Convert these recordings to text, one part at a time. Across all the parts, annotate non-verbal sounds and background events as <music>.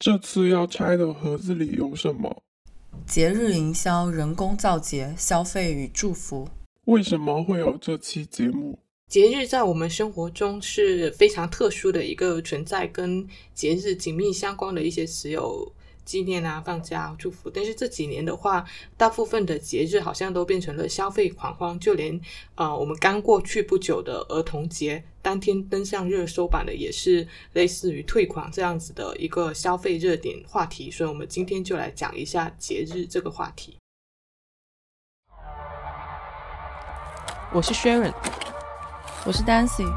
这次要拆的盒子里有什么？节日营销、人工造节、消费与祝福。为什么会有这期节目？节日在我们生活中是非常特殊的一个存在，跟节日紧密相关的一些词有。纪念啊，放假、祝福，但是这几年的话，大部分的节日好像都变成了消费狂欢，就连呃，我们刚过去不久的儿童节，当天登上热搜榜的也是类似于退款这样子的一个消费热点话题，所以我们今天就来讲一下节日这个话题。我是 Sharon，我是 Dancy，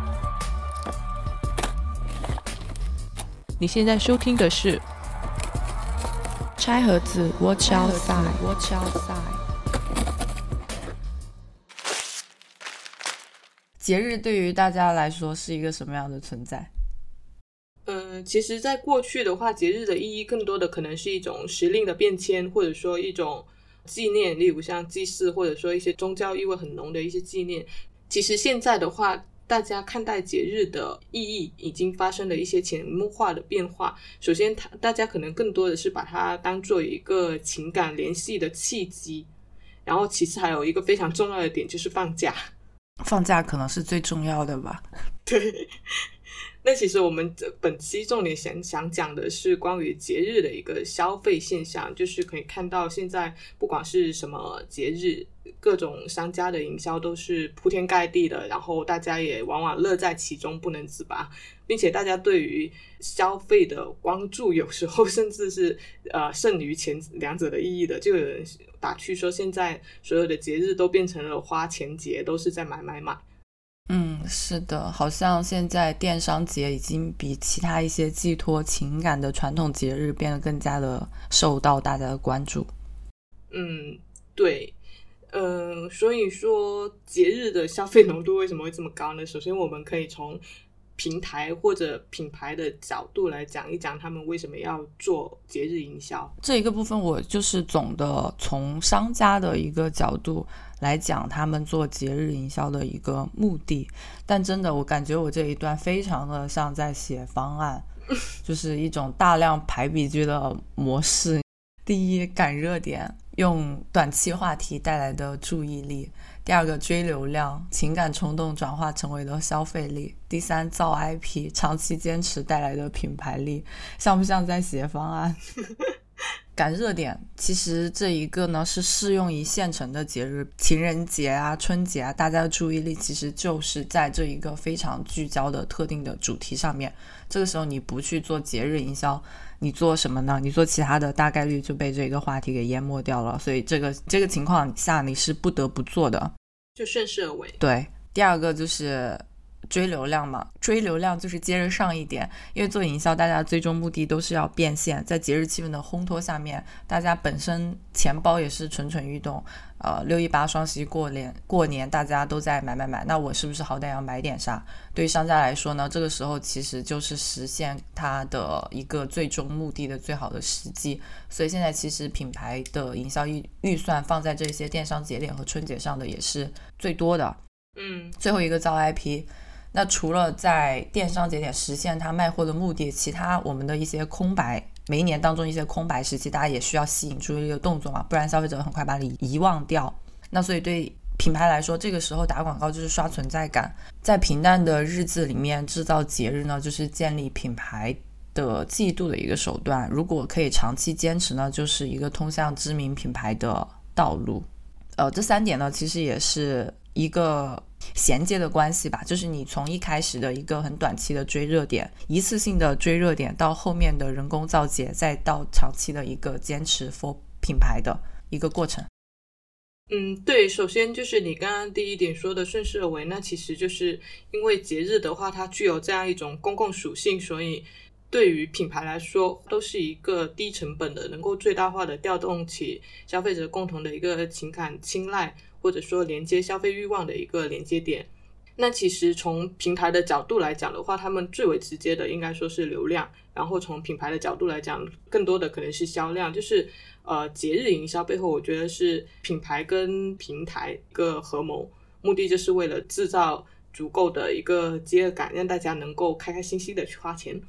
你现在收听的是。拆盒子，Watch outside，Watch outside。节日对于大家来说是一个什么样的存在？嗯，其实，在过去的话，节日的意义更多的可能是一种时令的变迁，或者说一种纪念，例如像祭祀，或者说一些宗教意味很浓的一些纪念。其实现在的话，大家看待节日的意义已经发生了一些潜移默化的变化。首先，他大家可能更多的是把它当做一个情感联系的契机，然后其次还有一个非常重要的点就是放假。放假可能是最重要的吧？<laughs> 对。那其实我们本期重点想想讲的是关于节日的一个消费现象，就是可以看到现在不管是什么节日，各种商家的营销都是铺天盖地的，然后大家也往往乐在其中不能自拔，并且大家对于消费的关注有时候 <laughs> 甚至是呃胜于前两者的意义的，就有人打趣说现在所有的节日都变成了花钱节，都是在买买买。嗯，是的，好像现在电商节已经比其他一些寄托情感的传统节日变得更加的受到大家的关注。嗯，对，嗯，所以说节日的消费浓度为什么会这么高呢？首先，我们可以从。平台或者品牌的角度来讲一讲，他们为什么要做节日营销这一个部分，我就是总的从商家的一个角度来讲，他们做节日营销的一个目的。但真的，我感觉我这一段非常的像在写方案，<laughs> 就是一种大量排比句的模式。第一，赶热点，用短期话题带来的注意力。第二个追流量，情感冲动转化成为了消费力。第三造 IP，长期坚持带来的品牌力，像不像在写方案？<laughs> 赶热点，其实这一个呢是适用于现成的节日，情人节啊、春节啊，大家的注意力其实就是在这一个非常聚焦的特定的主题上面。这个时候你不去做节日营销，你做什么呢？你做其他的，大概率就被这个话题给淹没掉了。所以这个这个情况下你是不得不做的，就顺势而为。对，第二个就是。追流量嘛，追流量就是接着上一点，因为做营销，大家最终目的都是要变现。在节日气氛的烘托下面，大家本身钱包也是蠢蠢欲动。呃，六一八、双十一过年，过年大家都在买买买，那我是不是好歹要买点啥？对于商家来说呢，这个时候其实就是实现它的一个最终目的的最好的时机。所以现在其实品牌的营销预预算放在这些电商节点和春节上的也是最多的。嗯，最后一个造 IP。那除了在电商节点实现它卖货的目的，其他我们的一些空白，每一年当中一些空白时期，大家也需要吸引注意力的动作嘛，不然消费者很快把你遗忘掉。那所以对品牌来说，这个时候打广告就是刷存在感，在平淡的日子里面制造节日呢，就是建立品牌的季度的一个手段。如果可以长期坚持呢，就是一个通向知名品牌的道路。呃，这三点呢，其实也是一个。衔接的关系吧，就是你从一开始的一个很短期的追热点，一次性的追热点，到后面的人工造节，再到长期的一个坚持 for 品牌的一个过程。嗯，对，首先就是你刚刚第一点说的顺势而为，那其实就是因为节日的话，它具有这样一种公共属性，所以对于品牌来说，都是一个低成本的，能够最大化的调动起消费者共同的一个情感青睐。或者说连接消费欲望的一个连接点，那其实从平台的角度来讲的话，他们最为直接的应该说是流量，然后从品牌的角度来讲，更多的可能是销量。就是呃节日营销背后，我觉得是品牌跟平台一个合谋，目的就是为了制造足够的一个饥饿感，让大家能够开开心心的去花钱。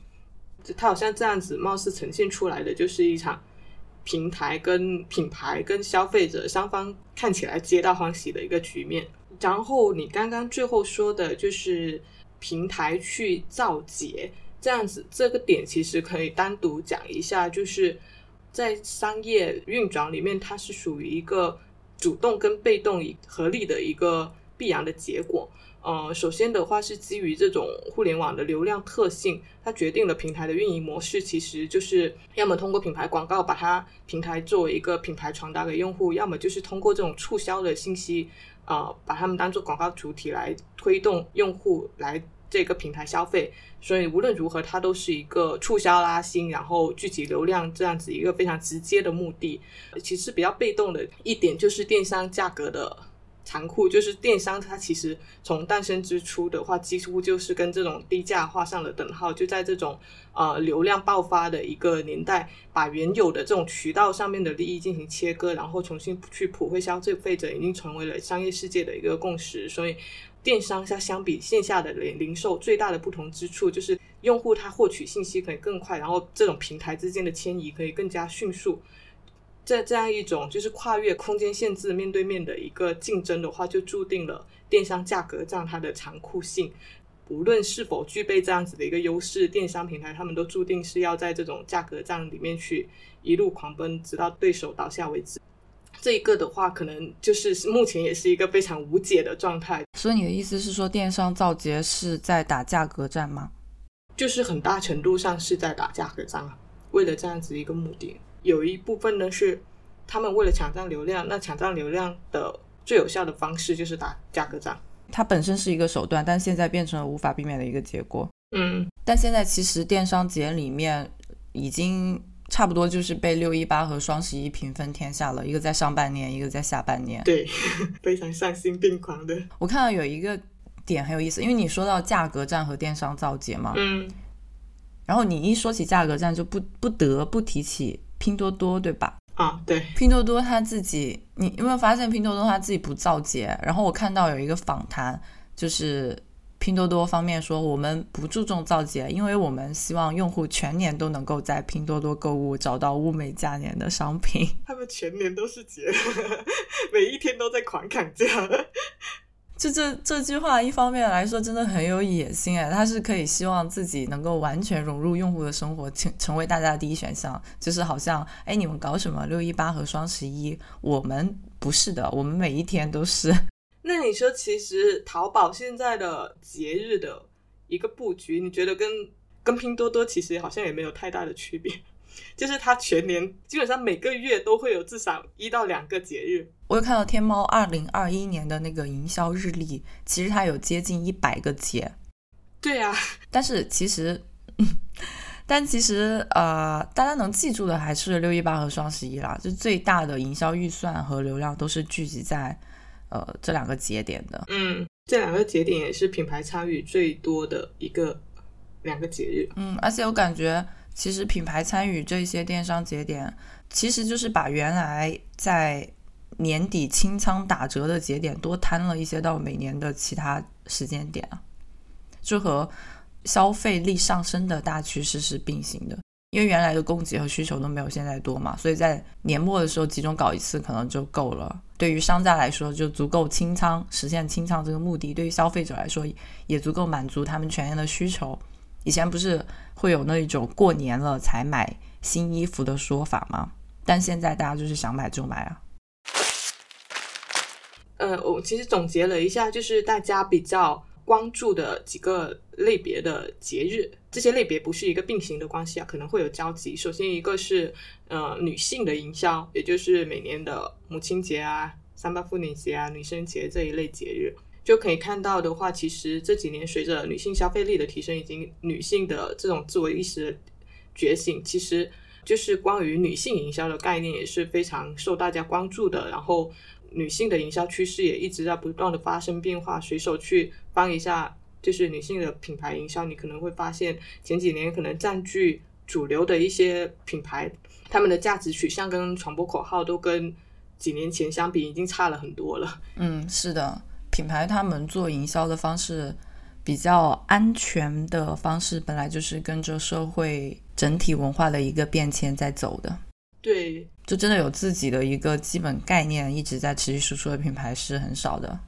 它好像这样子，貌似呈现出来的就是一场平台跟品牌跟消费者双方看起来皆大欢喜的一个局面。然后你刚刚最后说的就是平台去造节这样子，这个点其实可以单独讲一下，就是在商业运转里面，它是属于一个主动跟被动合力的一个必然的结果。呃，首先的话是基于这种互联网的流量特性，它决定了平台的运营模式，其实就是要么通过品牌广告把它平台作为一个品牌传达给用户，要么就是通过这种促销的信息，呃，把他们当做广告主体来推动用户来这个平台消费。所以无论如何，它都是一个促销拉新，然后聚集流量这样子一个非常直接的目的。其实比较被动的一点就是电商价格的。残酷就是电商，它其实从诞生之初的话，几乎就是跟这种低价画上了等号。就在这种呃流量爆发的一个年代，把原有的这种渠道上面的利益进行切割，然后重新去普惠消费者，已经成为了商业世界的一个共识。所以，电商它相比线下的零零售最大的不同之处，就是用户他获取信息可以更快，然后这种平台之间的迁移可以更加迅速。在这样一种就是跨越空间限制、面对面的一个竞争的话，就注定了电商价格战它的残酷性。无论是否具备这样子的一个优势，电商平台他们都注定是要在这种价格战里面去一路狂奔，直到对手倒下为止。这一个的话，可能就是目前也是一个非常无解的状态。所以你的意思是说，电商造节是在打价格战吗？就是很大程度上是在打价格战啊，为了这样子一个目的。有一部分呢是他们为了抢占流量，那抢占流量的最有效的方式就是打价格战。它本身是一个手段，但现在变成了无法避免的一个结果。嗯，但现在其实电商节里面已经差不多就是被六一八和双十一平分天下了，一个在上半年，一个在下半年。对，<laughs> 非常丧心病狂的。我看到有一个点很有意思，因为你说到价格战和电商造节嘛，嗯，然后你一说起价格战，就不不得不提起。拼多多对吧？啊，对，拼多多他自己，你有没有发现拼多多他自己不造节？然后我看到有一个访谈，就是拼多多方面说，我们不注重造节，因为我们希望用户全年都能够在拼多多购物，找到物美价廉的商品。<laughs> 他们全年都是节，每一天都在狂砍价。就这这句话，一方面来说真的很有野心哎，他是可以希望自己能够完全融入用户的生活，成成为大家的第一选项。就是好像哎，你们搞什么六一八和双十一，我们不是的，我们每一天都是。<laughs> 那你说，其实淘宝现在的节日的一个布局，你觉得跟跟拼多多其实好像也没有太大的区别？<laughs> 就是它全年基本上每个月都会有至少一到两个节日。我有看到天猫二零二一年的那个营销日历，其实它有接近一百个节。对呀，但是其实，<laughs> 但其实呃，大家能记住的还是六一八和双十一啦。就最大的营销预算和流量都是聚集在呃这两个节点的。嗯，这两个节点也是品牌参与最多的一个两个节日。嗯，而且我感觉。其实品牌参与这些电商节点，其实就是把原来在年底清仓打折的节点多摊了一些到每年的其他时间点啊，就和消费力上升的大趋势是并行的。因为原来的供给和需求都没有现在多嘛，所以在年末的时候集中搞一次可能就够了。对于商家来说就足够清仓，实现清仓这个目的；对于消费者来说也足够满足他们全年的需求。以前不是会有那一种过年了才买新衣服的说法吗？但现在大家就是想买就买啊。呃，我其实总结了一下，就是大家比较关注的几个类别的节日，这些类别不是一个并行的关系啊，可能会有交集。首先一个是呃女性的营销，也就是每年的母亲节啊、三八妇女节啊、女生节这一类节日。就可以看到的话，其实这几年随着女性消费力的提升，以及女性的这种自我意识觉醒，其实就是关于女性营销的概念也是非常受大家关注的。然后，女性的营销趋势也一直在不断的发生变化。随手去翻一下，就是女性的品牌营销，你可能会发现前几年可能占据主流的一些品牌，他们的价值取向跟传播口号都跟几年前相比已经差了很多了。嗯，是的。品牌他们做营销的方式比较安全的方式，本来就是跟着社会整体文化的一个变迁在走的。对，就真的有自己的一个基本概念，一直在持续输出的品牌是很少的。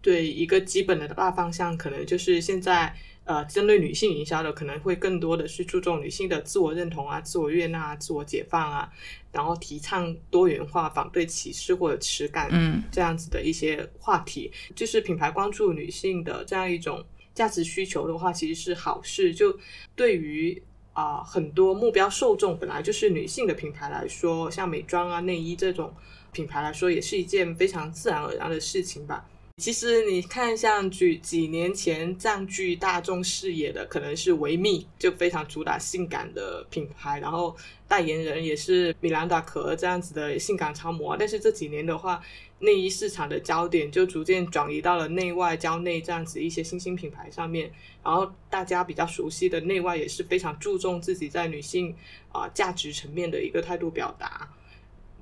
对，一个基本的大方向，可能就是现在呃，针对女性营销的，可能会更多的是注重女性的自我认同啊、自我悦纳、自我解放啊，然后提倡多元化、反对歧视或者耻感，嗯，这样子的一些话题，就是品牌关注女性的这样一种价值需求的话，其实是好事。就对于啊、很多目标受众本来就是女性的品牌来说，像美妆啊、内衣这种品牌来说，也是一件非常自然而然的事情吧。其实你看，像几几年前占据大众视野的，可能是维密，就非常主打性感的品牌，然后代言人也是米兰达可儿这样子的性感超模。但是这几年的话，内衣市场的焦点就逐渐转移到了内外交内这样子一些新兴品牌上面，然后大家比较熟悉的内外也是非常注重自己在女性啊、价值层面的一个态度表达。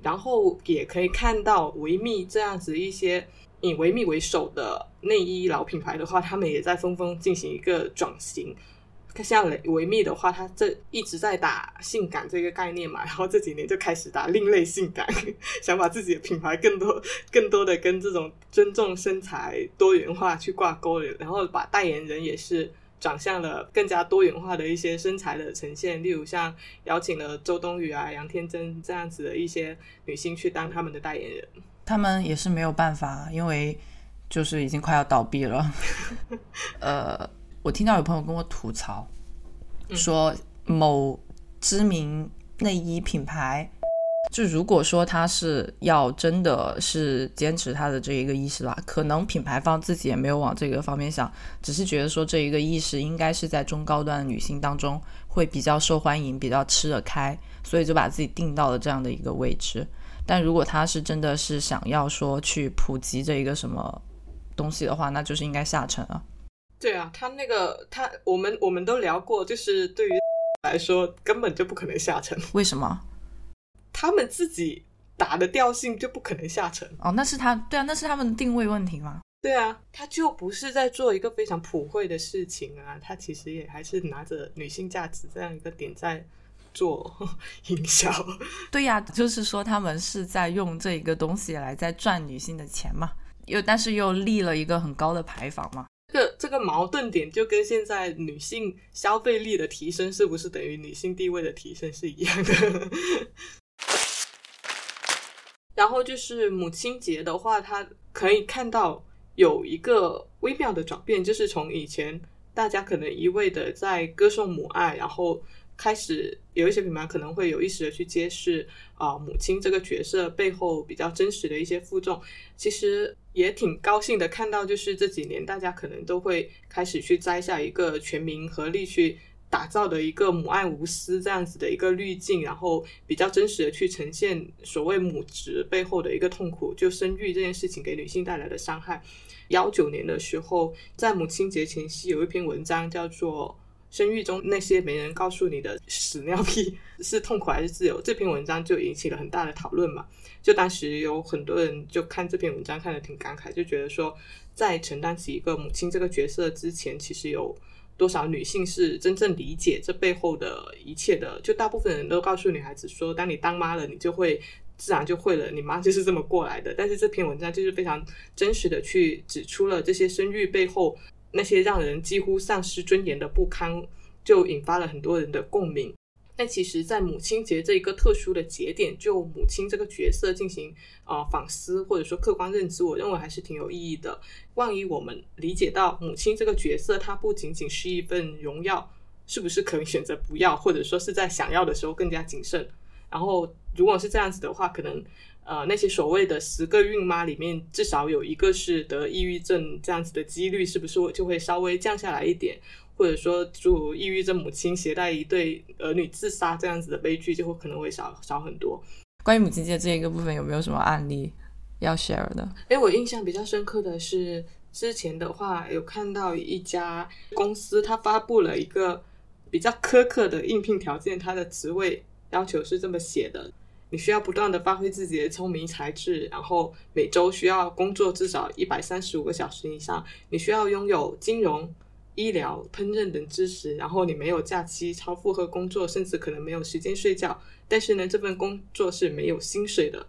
然后也可以看到维密这样子一些以维密为首的内衣老品牌的话，他们也在纷纷进行一个转型。像维密的话，它这一直在打性感这个概念嘛，然后这几年就开始打另类性感，<laughs> 想把自己的品牌更多、更多的跟这种尊重身材多元化去挂钩，然后把代言人也是转向了更加多元化的一些身材的呈现，例如像邀请了周冬雨啊、杨天真这样子的一些女星去当他们的代言人。他们也是没有办法，因为就是已经快要倒闭了。<laughs> 呃，我听到有朋友跟我吐槽，说某知名内衣品牌，就如果说他是要真的是坚持他的这一个意识啦，可能品牌方自己也没有往这个方面想，只是觉得说这一个意识应该是在中高端的女性当中会比较受欢迎，比较吃得开，所以就把自己定到了这样的一个位置。但如果他是真的是想要说去普及这一个什么东西的话，那就是应该下沉啊。对啊，他那个他我们我们都聊过，就是对于 <laughs> 来说根本就不可能下沉，为什么？他们自己打的调性就不可能下沉。哦，那是他对啊，那是他们的定位问题吗？对啊，他就不是在做一个非常普惠的事情啊，他其实也还是拿着女性价值这样一个点在做 <laughs> 营销。对呀、就是说他们是在用这一个东西来在赚女性的钱嘛，又但是又立了一个很高的牌坊嘛。这个这个矛盾点就跟现在女性消费力的提升是不是等于女性地位的提升是一样的。<laughs> 然后就是母亲节的话，它可以看到有一个微妙的转变，就是从以前大家可能一味的在歌颂母爱，然后开始有一些品牌可能会有意识的去揭示啊、母亲这个角色背后比较真实的一些负重。其实也挺高兴的看到，就是这几年大家可能都会开始去摘下一个全民合力去打造的一个母爱无私这样子的一个滤镜，然后比较真实的去呈现所谓母职背后的一个痛苦，就生育这件事情给女性带来的伤害。幺九年的时候，在母亲节前夕有一篇文章叫做。生育中那些没人告诉你的屎尿屁是痛苦还是自由？这篇文章就引起了很大的讨论嘛。就当时有很多人就看这篇文章看得挺感慨，就觉得说，在承担起一个母亲这个角色之前，其实有多少女性是真正理解这背后的一切的？就大部分人都告诉女孩子说，当你当妈了，你就会自然就会了，你妈就是这么过来的。但是这篇文章就是非常真实的去指出了这些生育背后那些让人几乎丧失尊严的不堪，就引发了很多人的共鸣。但其实，在母亲节这一个特殊的节点，就母亲这个角色进行、呃反思，或者说客观认知，我认为还是挺有意义的。万一我们理解到母亲这个角色，它不仅仅是一份荣耀，是不是可以选择不要，或者说是在想要的时候更加谨慎？然后，如果是这样子的话，可能呃那些所谓的十个孕妈里面，至少有一个是得抑郁症，这样子的几率是不是就会稍微降下来一点？或者说，就抑郁症母亲携带一对儿女自杀这样子的悲剧，就会可能会少少很多。关于母亲节这一个部分，有没有什么案例要 share 的？哎，我印象比较深刻的是，之前的话有看到一家公司，它发布了一个比较苛刻的应聘条件，它的职位要求是这么写的：你需要不断的发挥自己的聪明才智，然后每周需要工作至少一百三十五个小时以上，你需要拥有金融、医疗、烹饪等知识，然后你没有假期、超负荷工作，甚至可能没有时间睡觉。但是呢，这份工作是没有薪水的。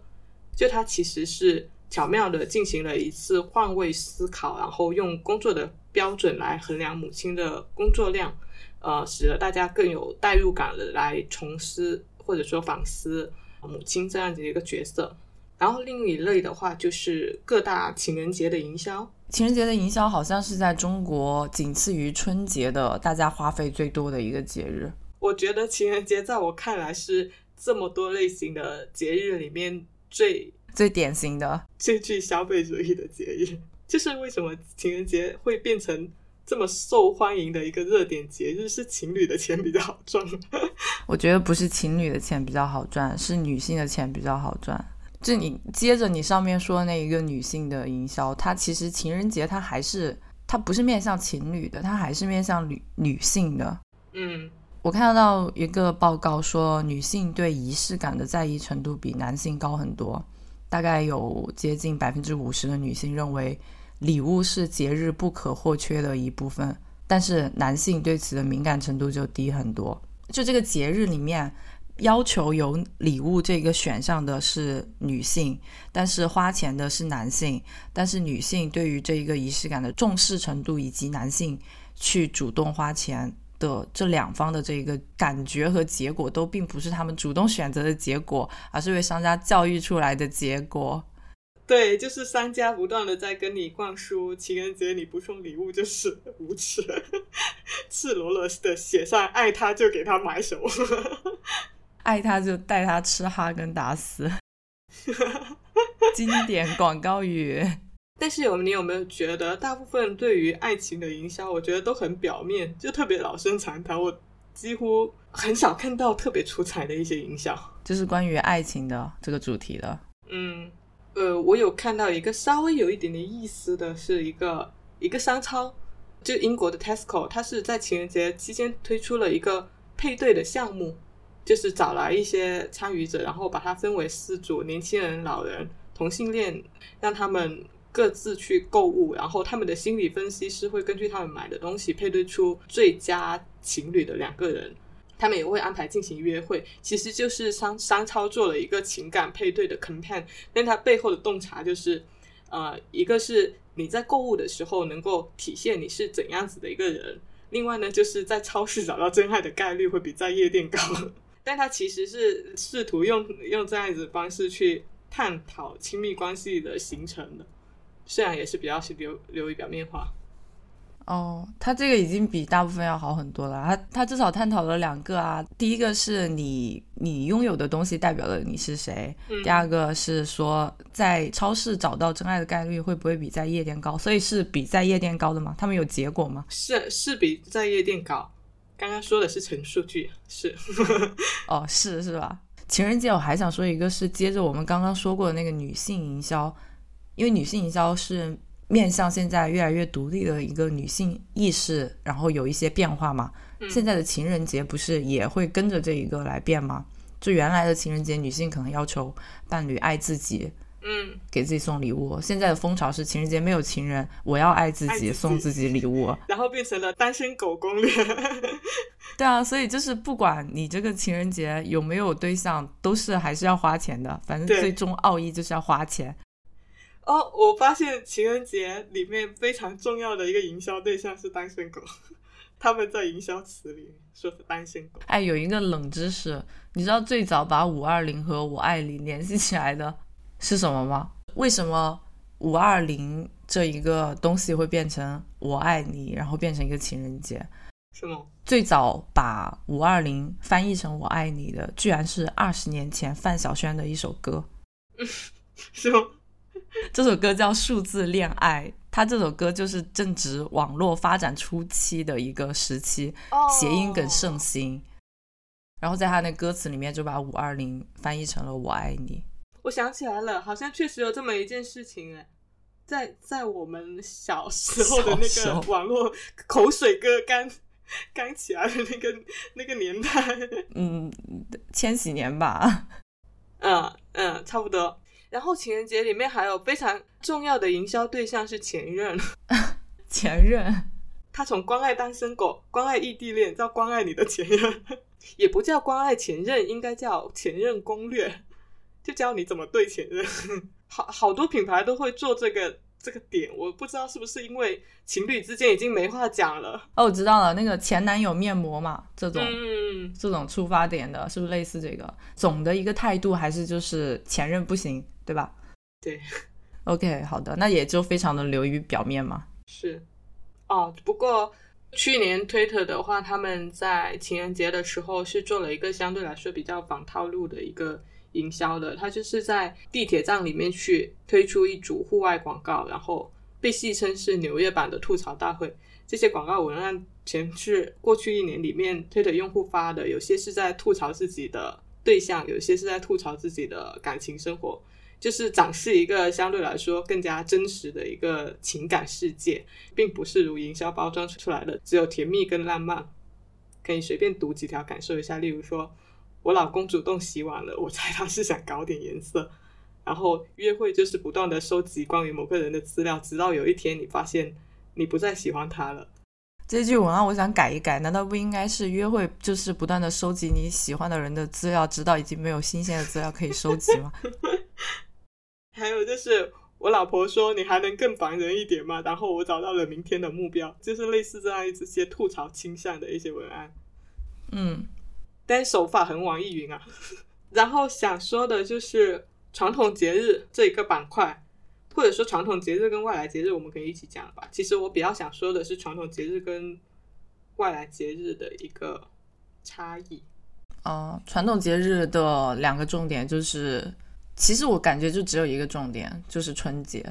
就它其实是巧妙的进行了一次换位思考，然后用工作的标准来衡量母亲的工作量，呃，使得大家更有代入感的来重思或者说反思母亲这样子的一个角色。然后另一类的话，就是各大情人节的营销。情人节的营销好像是在中国仅次于春节的大家花费最多的一个节日。我觉得情人节在我看来是这么多类型的节日里面最最典型的、最具消费主义的节日。就是为什么情人节会变成这么受欢迎的一个热点节日？是情侣的钱比较好赚。<laughs> 我觉得不是情侣的钱比较好赚，是女性的钱比较好赚。就你接着你上面说那一个女性的营销，它其实情人节它还是它不是面向情侣的，它还是面向女女性的。嗯，我看到一个报告说，女性对仪式感的在意程度比男性高很多，大概有接近百分之五十的女性认为礼物是节日不可或缺的一部分，但是男性对此的敏感程度就低很多。就这个节日里面。要求有礼物这个选项的是女性，但是花钱的是男性。但是女性对于这一个仪式感的重视程度，以及男性去主动花钱的这两方的这个感觉和结果，都并不是他们主动选择的结果，而是被商家教育出来的结果。对，就是商家不断的在跟你灌输，情人节你不送礼物就是 <laughs> 无耻，赤裸裸的写上爱他就给他买什么。爱他就带他吃哈根达斯，<laughs> 经典广告语。但是有你有没有觉得，大部分对于爱情的营销，我觉得都很表面，就特别老生常谈。我几乎很少看到特别出彩的一些营销，就是关于爱情的这个主题的。嗯，呃，我有看到一个稍微有一点点意思的是一个一个商超，就英国的 Tesco，它是在情人节期间推出了一个配对的项目。就是找来一些参与者，然后把它分为四组：年轻人、老人、同性恋，让他们各自去购物，然后他们的心理分析师会根据他们买的东西配对出最佳情侣的两个人。他们也会安排进行约会，其实就是商商超做了一个情感配对的 campaign。但它背后的洞察就是，呃，一个是你在购物的时候能够体现你是怎样子的一个人，另外呢，就是在超市找到真爱的概率会比在夜店高。<laughs> 但他其实是试图用用这样子方式去探讨亲密关系的形成的，虽然也是比较是流流于表面化。哦，他这个已经比大部分要好很多了。他他至少探讨了两个啊，第一个是你你拥有的东西代表了你是谁，第二个是说在超市找到真爱的概率会不会比在夜店高？所以是比在夜店高的吗？他们有结果吗？是是比在夜店高。刚刚说的是纯数据，是 <laughs> 哦，是是吧？情人节我还想说一个，是接着我们刚刚说过的那个女性营销，因为女性营销是面向现在越来越独立的一个女性意识，然后有一些变化嘛。现在的情人节不是也会跟着这一个来变吗？就原来的情人节，女性可能要求伴侣爱自己。嗯，给自己送礼物。现在的风潮是情人节没有情人，我要爱自己，送自己礼物。然后变成了单身狗攻略。<laughs> 对啊，所以就是不管你这个情人节有没有对象，都是还是要花钱的。反正最终奥义就是要花钱。哦，我发现情人节里面非常重要的一个营销对象是单身狗，他们在营销词里说是单身狗。哎，有一个冷知识，你知道最早把五二零和我爱你联系起来的？是什么吗？为什么五二零这一个东西会变成我爱你，然后变成一个情人节？是吗？最早把五二零翻译成我爱你的，居然是二十年前范晓萱的一首歌。<laughs> 是吗？<laughs> 这首歌叫《数字恋爱》，它这首歌就是正值网络发展初期的一个时期，谐音梗盛行。然后在他那歌词里面就把五二零翻译成了我爱你。我想起来了，好像确实有这么一件事情哎，在在我们小时候的那个网络口水歌刚刚起来的那个那个年代，嗯，千禧年吧，<laughs> 嗯嗯，差不多。然后情人节里面还有非常重要的营销对象是前任，<laughs> 前任，他从关爱单身狗、关爱异地恋到关爱你的前任，<laughs> 也不叫关爱前任，应该叫前任攻略，就教你怎么对前任。<laughs> 好好多品牌都会做这个这个点，我不知道是不是因为情侣之间已经没话讲了。哦，我知道了，那个前男友面膜嘛，这种、嗯，这种出发点的，是不是类似这个？总的一个态度还是就是前任不行，对吧？对。OK，好的，那也就非常的流于表面嘛。是，哦，不过去年 Twitter 的话，他们在情人节的时候是做了一个相对来说比较仿套路的一个营销的，它就是在地铁站里面去推出一组户外广告，然后被戏称是纽约版的吐槽大会。这些广告文案全是过去一年里面 Twitter 用户发的，有些是在吐槽自己的对象，有些是在吐槽自己的感情生活。就是展示一个相对来说更加真实的一个情感世界，并不是如营销包装出来的只有甜蜜跟浪漫。可以随便读几条感受一下，例如说，我老公主动洗碗了，我猜他是想搞点颜色。然后约会就是不断的收集关于某个人的资料，直到有一天你发现你不再喜欢他了。这句文案我想改一改，难道不应该是约会就是不断的收集你喜欢的人的资料，直到已经没有新鲜的资料可以收集吗？<laughs> 还有就是，我老婆说你还能更烦人一点吗？然后我找到了明天的目标，就是类似这样一些吐槽倾向的一些文案，嗯，但手法很网易云啊。<laughs> 然后想说的就是传统节日这一个板块，或者说传统节日跟外来节日，我们可以一起讲吧。其实我比较想说的是传统节日跟外来节日的一个差异。哦、传统节日的两个重点就是，其实我感觉就只有一个重点，就是春节，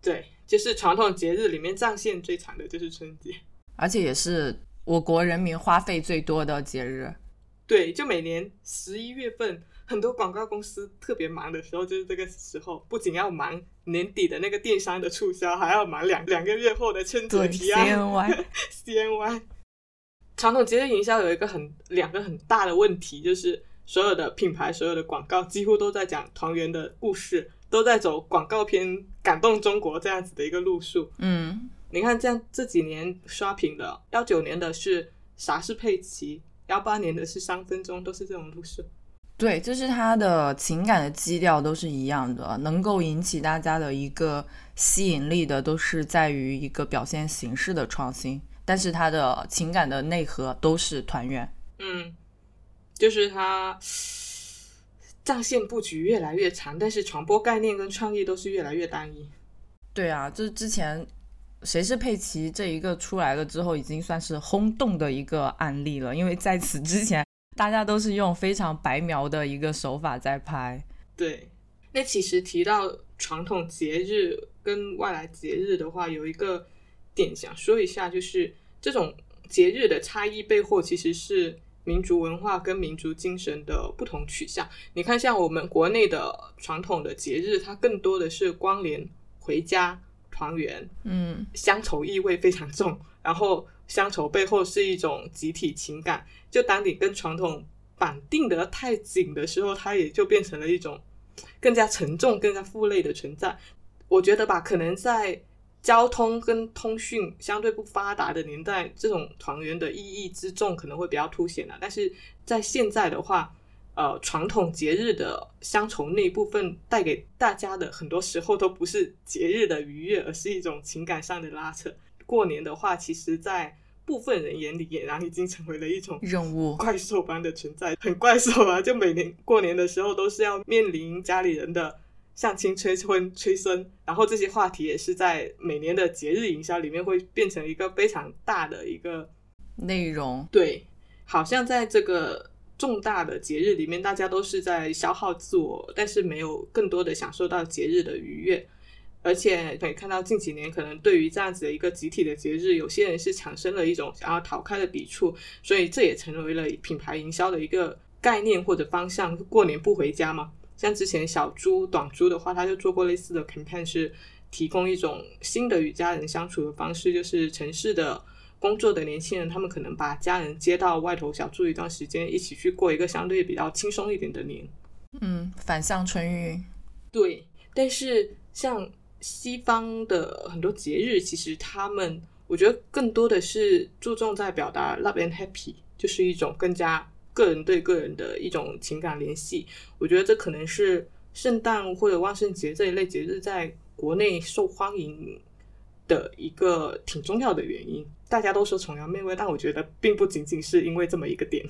对，就是传统节日里面战线最长的就是春节。而且也是我国人民花费最多的节日。对，就每年十一月份，很多广告公司特别忙的时候，就是这个时候，不仅要忙年底的那个电商的促销，还要忙两 <laughs> 两个月后的春节对提案，CNY，CNY。传统节日营销有一个很两个很大的问题，就是所有的品牌、所有的广告几乎都在讲团圆的故事，都在走广告片感动中国这样子的一个路数。嗯，你看，这样这几年刷屏的，幺九年的是啥是佩奇，幺八年的是三分钟，都是这种路数。对，就是它的情感的基调都是一样的，能够引起大家的一个吸引力的，都是在于一个表现形式的创新，但是它的情感的内核都是团圆。嗯，就是它战线布局越来越长，但是传播概念跟创意都是越来越单一。对啊，就是之前谁是佩奇这一个出来了之后，已经算是轰动的一个案例了，因为在此之前，大家都是用非常白描的一个手法在拍。对，那其实提到传统节日跟外来节日的话，有一个点想说一下，就是这种节日的差异背后其实是民族文化跟民族精神的不同取向。你看，像我们国内的传统的节日，它更多的是关联回家团圆，嗯，乡愁意味非常重，然后乡愁背后是一种集体情感。就当你跟传统绑定得太紧的时候，它也就变成了一种更加沉重、更加负累的存在。我觉得吧，可能在交通跟通讯相对不发达的年代，这种团圆的意义之重可能会比较凸显了。但是在现在的话，呃，传统节日的乡愁那一部分带给大家的，很多时候都不是节日的愉悦，而是一种情感上的拉扯。过年的话，其实，在部分人眼里，俨然已经成为了一种任务。怪兽般的存在，很怪兽啊！就每年过年的时候，都是要面临家里人的相亲、催婚、催生，然后这些话题也是在每年的节日营销里面会变成一个非常大的一个内容，对，好像在这个重大的节日里面，大家都是在消耗自我，但是没有更多的享受到节日的愉悦。而且可以看到近几年，可能对于这样子的一个集体的节日，有些人是产生了一种想要逃开的抵触，所以这也成为了品牌营销的一个概念或者方向。过年不回家嘛，像之前小猪、短猪的话，他就做过类似的 campaign，是提供一种新的与家人相处的方式，就是城市的工作的年轻人，他们可能把家人接到外头小住一段时间，一起去过一个相对比较轻松一点的年。嗯，反向春运，对，但是像西方的很多节日，其实他们我觉得更多的是注重在表达 love and happy，就是一种更加个人对个人的一种情感联系。我觉得这可能是圣诞或者万圣节这一类节日在国内受欢迎的一个挺重要的原因。大家都说崇洋媚外，但我觉得并不仅仅是因为这么一个点。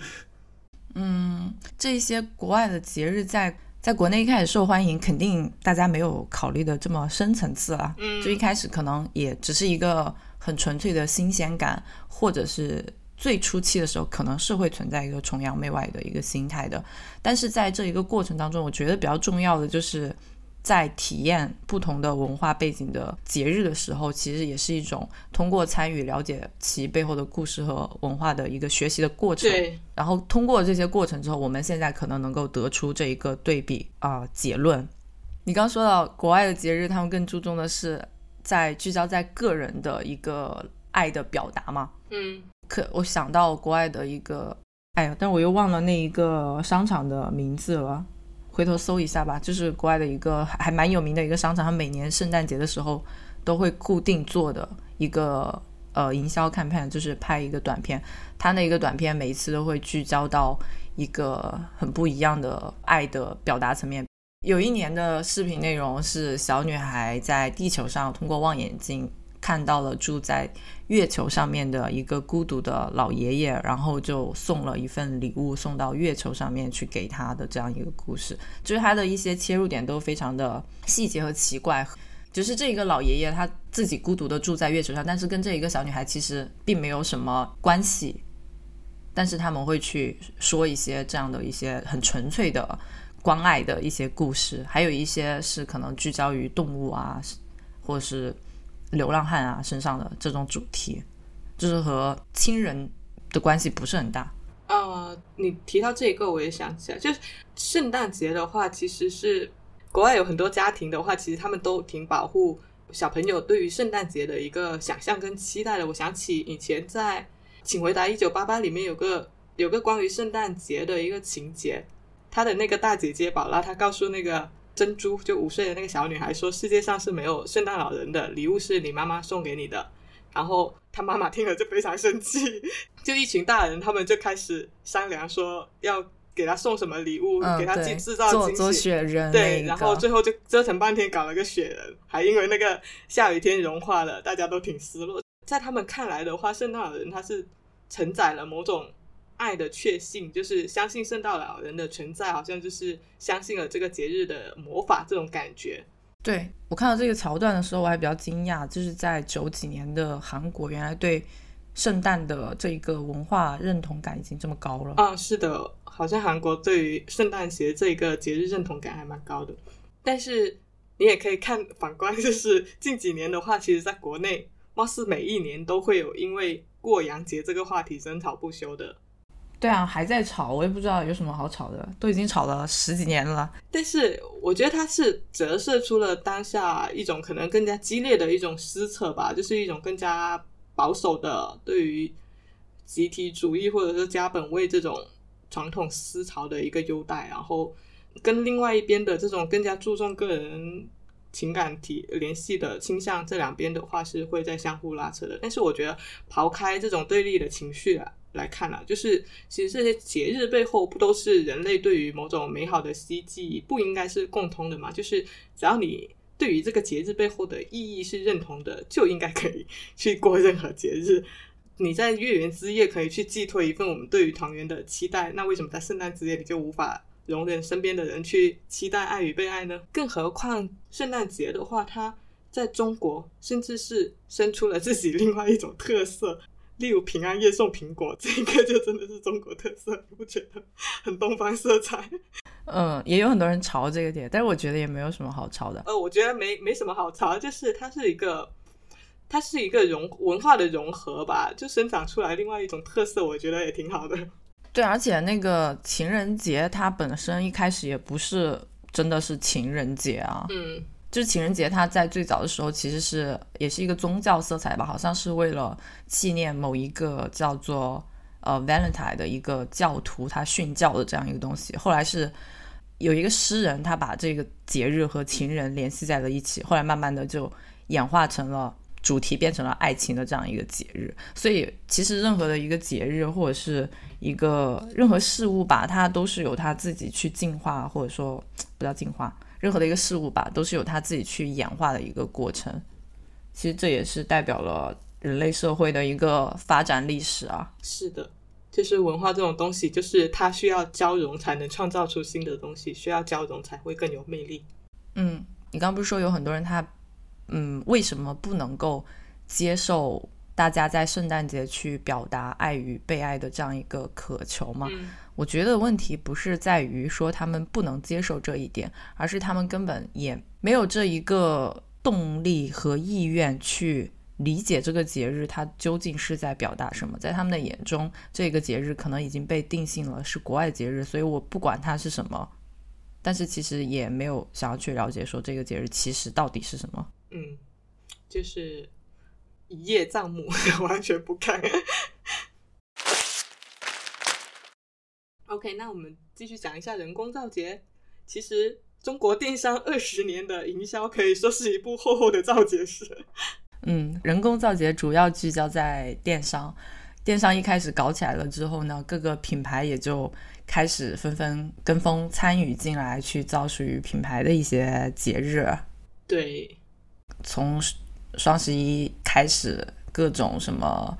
<laughs> 嗯，这些国外的节日在在国内一开始受欢迎，肯定大家没有考虑的这么深层次啦。嗯就一开始可能也只是一个很纯粹的新鲜感，或者是最初期的时候，可能是会存在一个崇洋媚外的一个心态的。但是在这一个过程当中，我觉得比较重要的就是在体验不同的文化背景的节日的时候，其实也是一种通过参与了解其背后的故事和文化的一个学习的过程。对，然后通过这些过程之后，我们现在可能能够得出这一个对比啊、结论。你刚说到国外的节日，他们更注重的是在聚焦在个人的一个爱的表达嘛？嗯可我想到国外的一个，哎呀，但我又忘了那一个商场的名字了，回头搜一下吧。就是国外的一个还还蛮有名的一个商场，它每年圣诞节的时候都会固定做的一个呃营销 campaign，就是拍一个短片。它那个短片每一次都会聚焦到一个很不一样的爱的表达层面。有一年的视频内容是小女孩在地球上通过望远镜看到了住在月球上面的一个孤独的老爷爷，然后就送了一份礼物送到月球上面去给他的这样一个故事。就是他的一些切入点都非常的细节和奇怪。就是这一个老爷爷他自己孤独的住在月球上，但是跟这一个小女孩其实并没有什么关系，但是他们会去说一些这样的一些很纯粹的关爱的一些故事，还有一些是可能聚焦于动物啊，或是流浪汉啊身上的这种主题，就是和亲人的关系不是很大。呃，你提到这个，我也想起来，就是圣诞节的话，其实是国外有很多家庭的话，其实他们都挺保护小朋友对于圣诞节的一个想象跟期待的。我想起以前在《请回答一九八八》里面有个有个关于圣诞节的一个情节，他的那个大姐姐宝拉，她告诉那个珍珠就五岁的那个小女孩说，世界上是没有圣诞老人的，礼物是你妈妈送给你的。然后她妈妈听了就非常生气，<laughs> 就一群大人他们就开始商量说要给她送什么礼物，嗯，给她对，制造做做惊喜。雪人那对，然后最后就折腾半天，搞了个雪人，还因为那个下雨天融化了，大家都挺失落。在他们看来的话，圣诞老人他是承载了某种爱的确信，就是相信圣诞老人的存在，好像就是相信了这个节日的魔法这种感觉。对我看到这个桥段的时候，我还比较惊讶，就是在九几年的韩国，原来对圣诞的这一个文化认同感已经这么高了。啊，是的，好像韩国对于圣诞节这个节日认同感还蛮高的。但是你也可以看反观，就是近几年的话，其实在国内，貌似每一年都会有因为过洋节这个话题争吵不休的。对啊，还在吵，我也不知道有什么好吵的，都已经吵了十几年了。但是我觉得它是折射出了当下一种可能更加激烈的一种撕扯吧，就是一种更加保守的对于集体主义或者是家本位这种传统思潮的一个优待，然后跟另外一边的这种更加注重个人情感体联系的倾向，这两边的话是会在相互拉扯的。但是我觉得刨开这种对立的情绪啊。来看啊，就是其实这些节日背后不都是人类对于某种美好的希冀，不应该是共通的吗？就是只要你对于这个节日背后的意义是认同的，就应该可以去过任何节日。你在月圆之夜可以去寄托一份我们对于团圆的期待，那为什么在圣诞之夜你就无法容忍身边的人去期待爱与被爱呢？更何况圣诞节的话，它在中国甚至是生出了自己另外一种特色。例如平安夜送苹果，这个就真的是中国特色，你不觉得很东方色彩？嗯，也有很多人嘲这个点，但是我觉得也没有什么好嘲的。呃，我觉得没没什么好嘲，就是它是一个，它是一个融文化的融合吧，就生长出来另外一种特色，我觉得也挺好的。对，而且那个情人节它本身一开始也不是真的是情人节啊，嗯。就是情人节，它在最早的时候其实是也是一个宗教色彩吧，好像是为了纪念某一个叫做呃 Valentine 的一个教徒他殉教的这样一个东西。后来是有一个诗人，他把这个节日和情人联系在了一起，后来慢慢的就演化成了主题变成了爱情的这样一个节日。所以其实任何的一个节日或者是一个任何事物吧，它都是由它自己去进化，或者说不叫进化，任何的一个事物吧，都是有它自己去演化的一个过程。其实这也是代表了人类社会的一个发展历史啊。是的，就是文化这种东西，就是它需要交融才能创造出新的东西，需要交融才会更有魅力。嗯，你刚不是说有很多人他，嗯，为什么不能够接受大家在圣诞节去表达爱与被爱的这样一个渴求吗？嗯我觉得问题不是在于说他们不能接受这一点，而是他们根本也没有这一个动力和意愿去理解这个节日它究竟是在表达什么。在他们的眼中，这个节日可能已经被定性了是国外节日，所以我不管它是什么，但是其实也没有想要去了解说这个节日其实到底是什么。嗯，就是一叶障目，<laughs> 完全不看。OK，那我们继续讲一下人工造节。其实中国电商二十年的营销可以说是一部厚厚的造节史。嗯，人工造节主要聚焦在电商，电商一开始搞起来了之后呢，各个品牌也就开始纷纷跟风参与进来，去造属于品牌的一些节日。对，从双十一开始，各种什么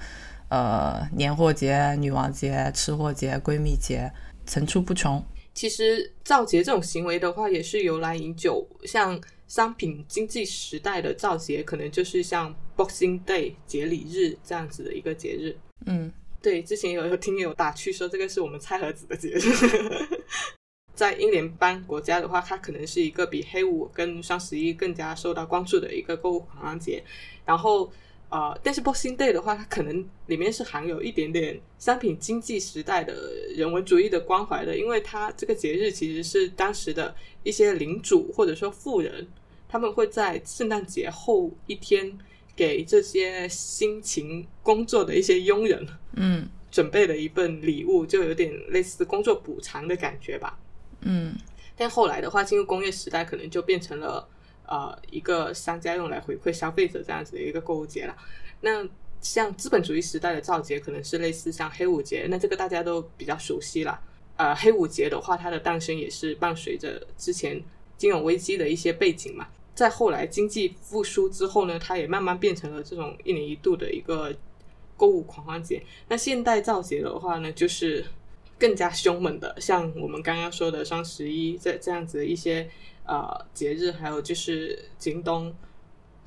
呃年货节、女王节、吃货节、闺蜜节层出不穷。其实造节这种行为的话，也是由来已久。像商品经济时代的造节，可能就是像 Boxing Day 节礼日这样子的一个节日。嗯，对，之前有有听友打趣说这个是我们菜盒子的节日。<laughs> 在英联邦国家的话，它可能是一个比黑五跟双十一更加受到关注的一个购物狂欢节。然后，呃，但是 Boxing Day 的话，它可能里面是含有一点点商品经济时代的人文主义的关怀的，因为它这个节日其实是当时的一些领主或者说富人，他们会在圣诞节后一天给这些辛勤工作的一些佣人，嗯 <laughs> 准备了一份礼物，就有点类似工作补偿的感觉吧。嗯但后来的话，进入工业时代，可能就变成了呃一个商家用来回馈消费者这样子的一个购物节了。那像资本主义时代的造节，可能是类似像黑五节，那这个大家都比较熟悉了。呃，黑五节的话，它的诞生也是伴随着之前金融危机的一些背景嘛。再后来经济复苏之后呢，它也慢慢变成了这种一年一度的一个购物狂欢节。那现代造节的话呢，就是更加凶猛的，像我们刚刚说的双十一这这样子的一些呃节日，还有就是京东，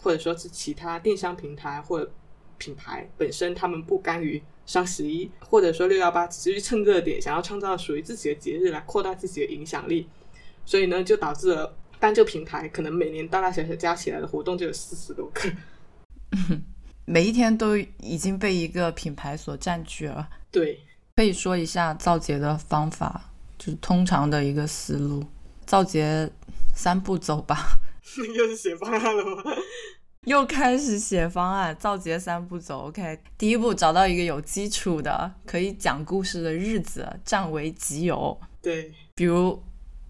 或者说是其他电商平台或者品牌本身，他们不甘于双十一，或者说六幺八，只是去蹭热点，想要创造属于自己的节日来扩大自己的影响力，所以呢，就导致了单就平台可能每年大大小小加起来的活动就有四十多个。<laughs> 每一天都已经被一个品牌所占据了。对，可以说一下造节的方法，就是通常的一个思路。造节三步走吧，<laughs> 又是写方案了吗？<laughs> 又开始写方案。造节三步走，OK。第一步，找到一个有基础的、可以讲故事的日子，占为己有。对，比如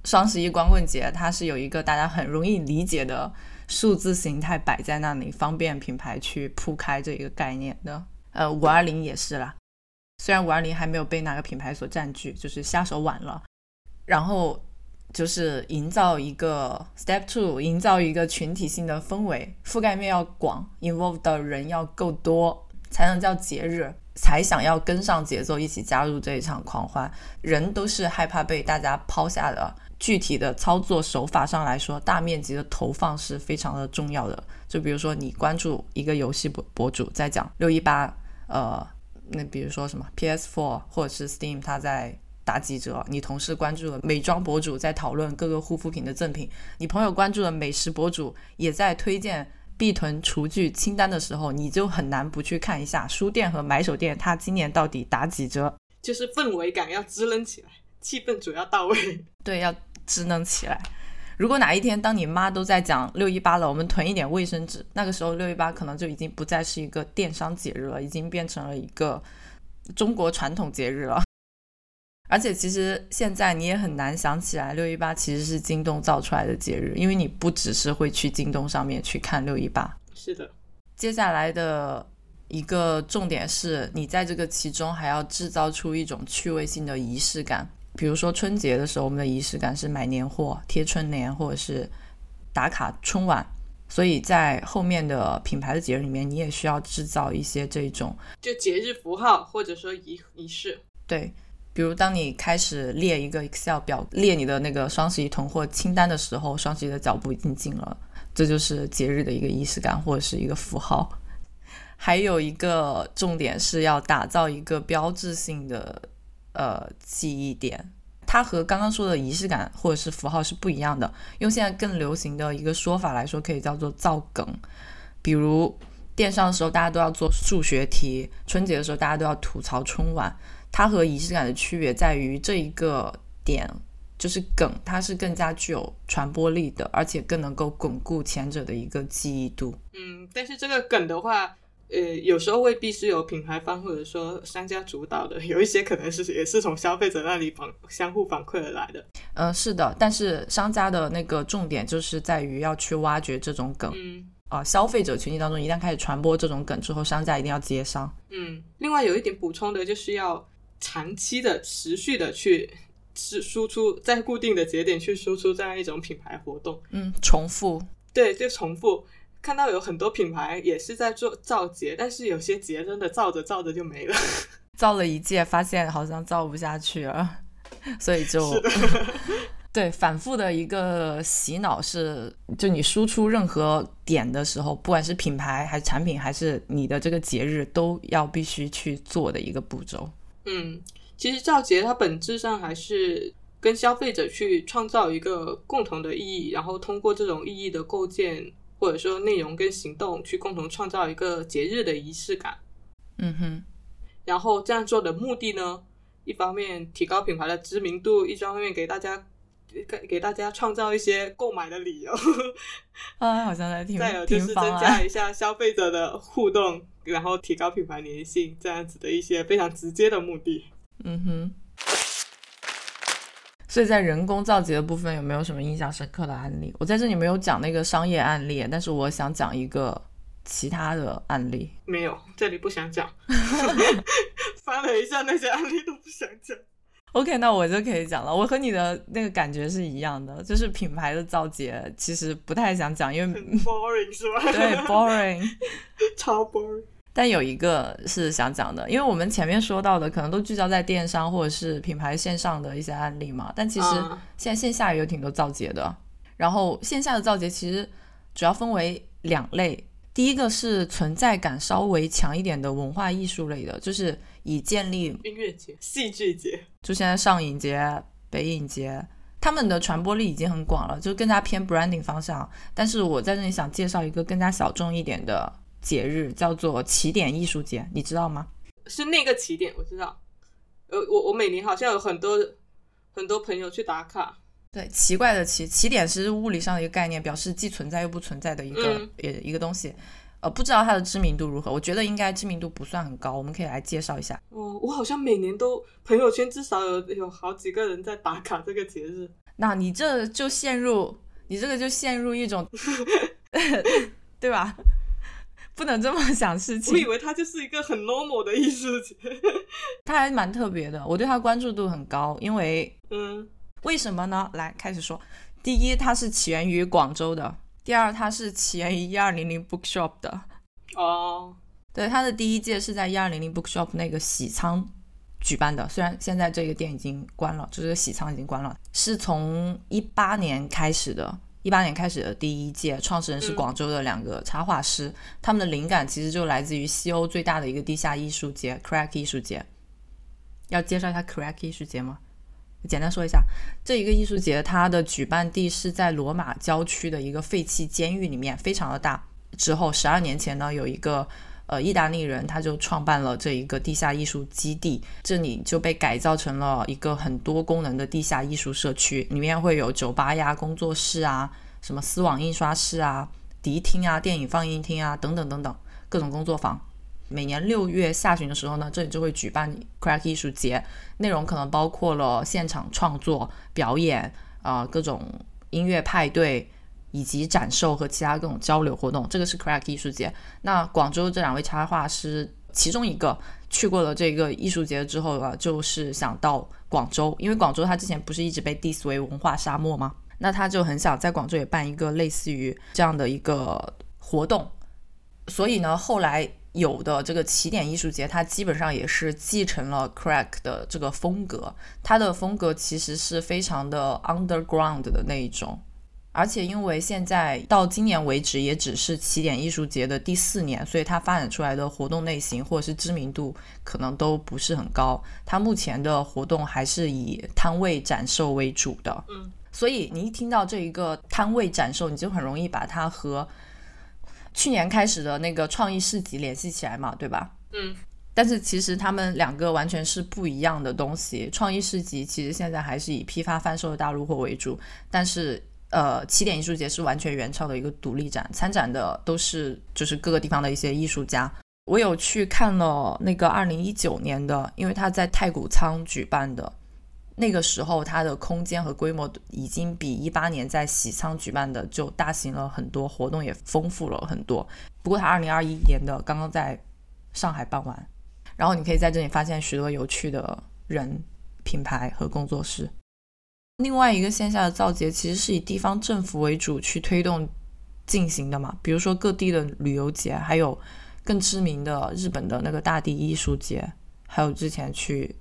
双十一光棍节，它是有一个大家很容易理解的数字形态摆在那里，方便品牌去铺开这一个概念的。呃，五二零也是啦，虽然五二零还没有被哪个品牌所占据，就是下手晚了。然后就是营造一个 step two，营造一个群体性的氛围，覆盖面要广，involve 的人要够多，才能叫节日，才想要跟上节奏，一起加入这一场狂欢。人都是害怕被大家抛下的。具体的操作手法上来说，大面积的投放是非常的重要的。就比如说，你关注一个游戏博博主在讲六一八，呃，那比如说什么 PS4 或者是 Steam，它在打几折；你同事关注了美妆博主在讨论各个护肤品的赠品；你朋友关注了美食博主也在推荐必囤厨具清单的时候，你就很难不去看一下书店和买手店它今年到底打几折。就是氛围感要支棱起来，气氛主要到位。<laughs> 对，要支棱起来。如果哪一天当你妈都在讲六一八了，我们囤一点卫生纸，那个时候六一八可能就已经不再是一个电商节日了，已经变成了一个中国传统节日了。而且其实现在你也很难想起来六一八其实是京东造出来的节日，因为你不只是会去京东上面去看六一八，是的，接下来的一个重点是你在这个其中还要制造出一种趣味性的仪式感。比如说春节的时候，我们的仪式感是买年货、贴春联，或者是打卡春晚。所以在后面的品牌的节日里面，你也需要制造一些这种就节日符号或者说仪仪式。对，比如当你开始列一个 Excel 表，列你的那个双十一囤货清单的时候，双十一的脚步已经近了，这就是节日的一个仪式感或者是一个符号。还有一个重点是要打造一个标志性的呃记忆点。它和刚刚说的仪式感或者是符号是不一样的。用现在更流行的一个说法来说，可以叫做造梗。比如电商的时候，大家都要做数学题；春节的时候，大家都要吐槽春晚。它和仪式感的区别在于这一个点，就是梗，它是更加具有传播力的，而且更能够巩固前者的一个记忆度。嗯，但是这个梗的话。呃，有时候未必是由品牌方或者说商家主导的，有一些可能是也是从消费者那里反相互反馈而来的。嗯，是的，但是商家的那个重点就是在于要去挖掘这种梗。嗯，啊，消费者群体当中一旦开始传播这种梗之后，商家一定要接商。嗯，另外有一点补充的就是要长期的、持续的去是输出，在固定的节点去输出这样一种品牌活动。嗯，重复。对，就重复。看到有很多品牌也是在做造节，但是有些节真的造着造着就没了，<laughs> 造了一届发现好像造不下去了，<laughs> 所以就 <laughs> 对反复的一个洗脑是，就你输出任何点的时候，不管是品牌还是产品还是你的这个节日，都要必须去做的一个步骤。嗯，其实赵节它本质上还是跟消费者去创造一个共同的意义，然后通过这种意义的构建。或者说内容跟行动去共同创造一个节日的仪式感，嗯哼，然后这样做的目的呢，一方面提高品牌的知名度，一方面给大家给给大家创造一些购买的理由，<laughs> 啊，好像在听，再有就是增加一下消费者的互动，然后提高品牌粘性，这样子的一些非常直接的目的，嗯哼。所以在人工造节的部分有没有什么印象深刻的案例？我在这里没有讲那个商业案例，但是我想讲一个其他的案例。没有，这里不想讲。<laughs> 翻了一下那些案例都不想讲。OK，那我就可以讲了。我和你的那个感觉是一样的，就是品牌的造节其实不太想讲，因为 boring 是吧？<laughs> 对，boring，<laughs> 超 boring。但有一个是想讲的，因为我们前面说到的可能都聚焦在电商或者是品牌线上的一些案例嘛，但其实现在线下也有挺多造节的。然后线下的造节其实主要分为两类，第一个是存在感稍微强一点的文化艺术类的，就是以建立音乐节、戏剧节，就现在上影节、北影节，他们的传播力已经很广了，就更加偏 branding 方向。但是我在这里想介绍一个更加小众一点的。节日叫做起点艺术节，你知道吗？是那个起点，我知道。呃，我我每年好像有很多很多朋友去打卡。对，奇怪的起起点是物理上的一个概念，表示既存在又不存在的一个呃一个东西。呃，不知道它的知名度如何？我觉得应该知名度不算很高。我们可以来介绍一下。哦，我好像每年都朋友圈至少有有好几个人在打卡这个节日。那你这就陷入你这个就陷入一种，<laughs> 对吧？不能这么想事情。我以为它就是一个很 normal 的艺术节，<laughs> 它还蛮特别的。我对它关注度很高，因为嗯，为什么呢？来开始说。第一，它是起源于广州的；第二，它是起源于一二零零 bookshop 的。哦，对，它的第一届是在一二零零 bookshop 那个喜仓举办的。虽然现在这个店已经关了，就是喜仓已经关了，是从一八年开始的。一八年开始的第一届，创始人是广州的两个插画师，他们的灵感其实就来自于西欧最大的一个地下艺术节 ——Crack 艺术节。要介绍一下 Crack 艺术节吗？简单说一下，这一个艺术节它的举办地是在罗马郊区的一个废弃监狱里面，非常的大。之后十二年前呢，有一个呃意大利人，他就创办了这一个地下艺术基地，这里就被改造成了一个很多功能的地下艺术社区，里面会有酒吧呀、工作室啊。什么丝网印刷室啊、迪厅啊、电影放映厅啊等等等等各种工作坊。每年六月下旬的时候呢，这里就会举办 Crack 艺术节，内容可能包括了现场创作、表演啊、各种音乐派对、以及展售和其他各种交流活动。这个是 Crack 艺术节。那广州这两位插画师其中一个去过了这个艺术节之后啊，就是想到广州，因为广州它之前不是一直被 diss 为文化沙漠吗？那他就很想在广州也办一个类似于这样的一个活动。所以呢，后来有的这个起点艺术节，它基本上也是继承了 Crack 的这个风格。它的风格其实是非常的 underground 的那一种。而且因为现在到今年为止也只是起点艺术节的第四年，所以它发展出来的活动类型或者是知名度可能都不是很高。它目前的活动还是以摊位展售为主的。嗯，所以你一听到这一个摊位展售，你就很容易把它和去年开始的那个创意市集联系起来嘛，对吧？嗯，但是其实他们两个完全是不一样的东西。创意市集其实现在还是以批发贩售的大陆货为主，但是呃，起点艺术节是完全原创的一个独立展，参展的都是就是各个地方的一些艺术家。我有去看了那个二零一九年的，因为他在太古仓举办的。那个时候，它的空间和规模已经比一八年在喜仓举办的就大型了很多，活动也丰富了很多。不过，它二零二一年的刚刚在上海办完，然后你可以在这里发现许多有趣的人、品牌和工作室。另外一个线下的造节其实是以地方政府为主去推动进行的嘛，比如说各地的旅游节，还有更知名的日本的那个大地艺术节，还有之前去。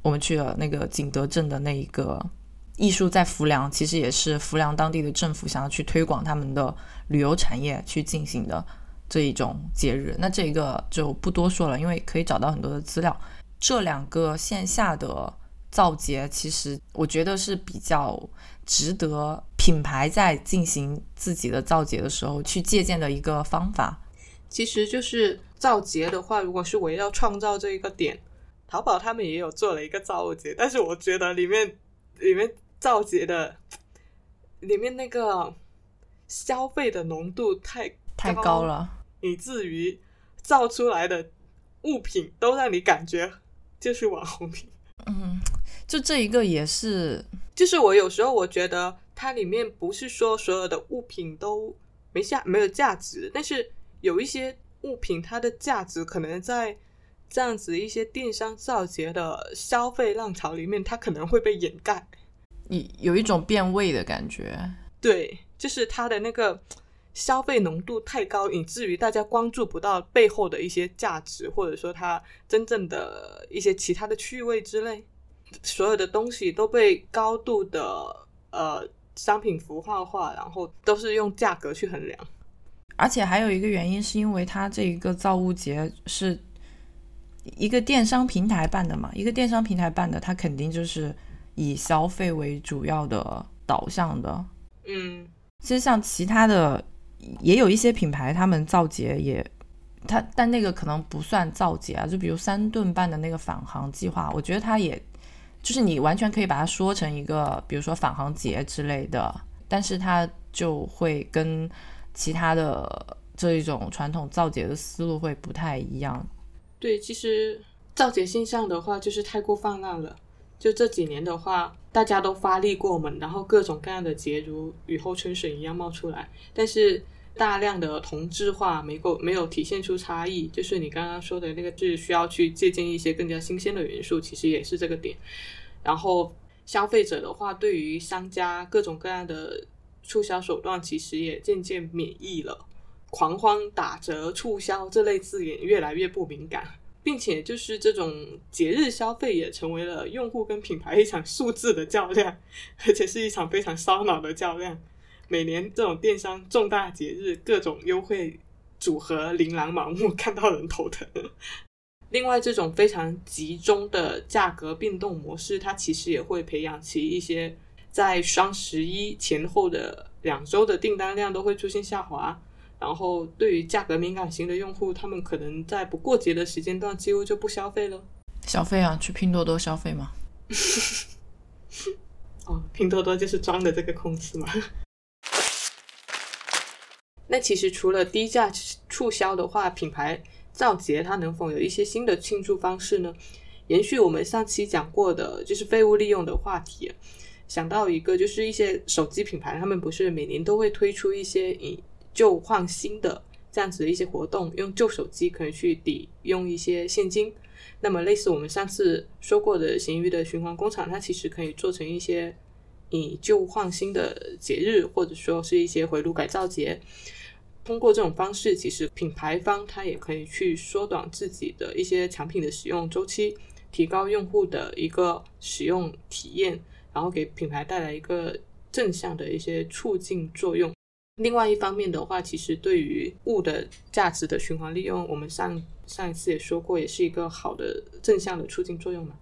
我们去了那个景德镇的那一个艺术在浮梁，其实也是浮梁当地的政府想要去推广他们的旅游产业去进行的这一种节日。那这个就不多说了，因为可以找到很多的资料。这两个线下的造节，其实我觉得是比较值得品牌在进行自己的造节的时候去借鉴的一个方法。其实就是造节的话，如果是围绕创造这一个点。淘宝他们也有做了一个造物节，但是我觉得里面里面造节的里面那个消费的浓度太太高了，以至于造出来的物品都让你感觉就是网红品。嗯，就这一个也是，就是我有时候我觉得它里面不是说所有的物品都没价没有价值，但是有一些物品它的价值可能在。这样子一些电商造节的消费浪潮里面，它可能会被掩盖，有有一种变味的感觉。对，就是它的那个消费浓度太高，以至于大家关注不到背后的一些价值，或者说它真正的一些其他的趣味之类。所有的东西都被高度的呃商品符号化，然后都是用价格去衡量。而且还有一个原因，是因为它这一个造物节是。一个电商平台办的嘛，一个电商平台办的，它肯定就是以消费为主要的导向的。嗯，其实像其他的也有一些品牌，他们造节也，它但那个可能不算造节啊。就比如三顿半的那个返航计划，我觉得它也就是你完全可以把它说成一个，比如说返航节之类的，但是它就会跟其他的这一种传统造节的思路会不太一样。对，其实造节现象的话，就是太过泛滥了。就这几年的话，大家都发力过猛，然后各种各样的节如雨后春笋一样冒出来。但是大量的同质化没够，没有体现出差异。就是你刚刚说的那个，是需要去借鉴一些更加新鲜的元素，其实也是这个点。然后消费者的话，对于商家各种各样的促销手段，其实也渐渐免疫了。狂欢、打折、促销这类字眼越来越不敏感，并且就是这种节日消费也成为了用户跟品牌一场数字的较量，而且是一场非常烧脑的较量。每年这种电商重大节日，各种优惠组合琳琅满目，看到人头疼。另外，这种非常集中的价格变动模式，它其实也会培养起一些在双十一前后的两周的订单量都会出现下滑。然后，对于价格敏感型的用户，他们可能在不过节的时间段几乎就不消费了。消费啊，去拼多多消费吗？哦，拼多多就是装的这个公司嘛。那其实除了低价促销的话，品牌造节它能否有一些新的庆祝方式呢？延续我们上期讲过的，就是废物利用的话题。想到一个，就是一些手机品牌，他们不是每年都会推出一些以旧换新的这样子的一些活动，用旧手机可以去抵用一些现金。那么类似我们上次说过的咸鱼的循环工厂，它其实可以做成一些以旧换新的节日，或者说是一些回炉改造节。通过这种方式，其实品牌方它也可以去缩短自己的一些产品的使用周期，提高用户的一个使用体验，然后给品牌带来一个正向的一些促进作用。另外一方面的话，其实对于物的价值的循环利用，我们上上一次也说过，也是一个好的正向的促进作用嘛。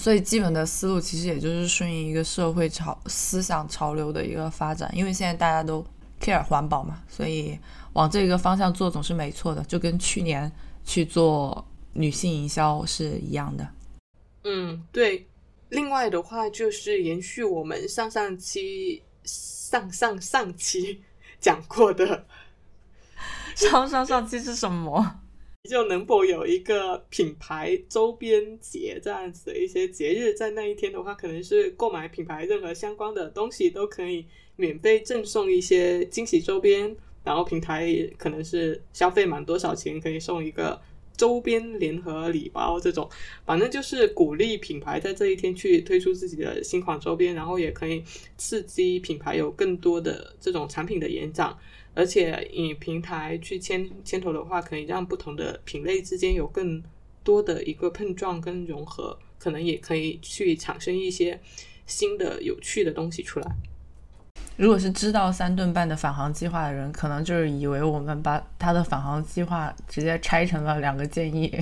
所以基本的思路其实也就是顺应一个社会潮思想潮流的一个发展，因为现在大家都 care 环保嘛，所以往这个方向做总是没错的，就跟去年去做女性营销是一样的。嗯，对。另外的话，就是延续我们上上期、上上上期讲过的，上上上期是什么？就能否有一个品牌周边节这样子的一些节日，在那一天的话，可能是购买品牌任何相关的东西都可以免费赠送一些惊喜周边，然后平台可能是消费满多少钱可以送一个周边联合礼包这种，反正就是鼓励品牌在这一天去推出自己的新款周边，然后也可以刺激品牌有更多的这种产品的延展。而且以平台去牵牵头的话，可以让不同的品类之间有更多的一个碰撞跟融合，可能也可以去产生一些新的有趣的东西出来。如果是知道三顿半的返航计划的人，可能就是以为我们把他的返航计划直接拆成了两个建议。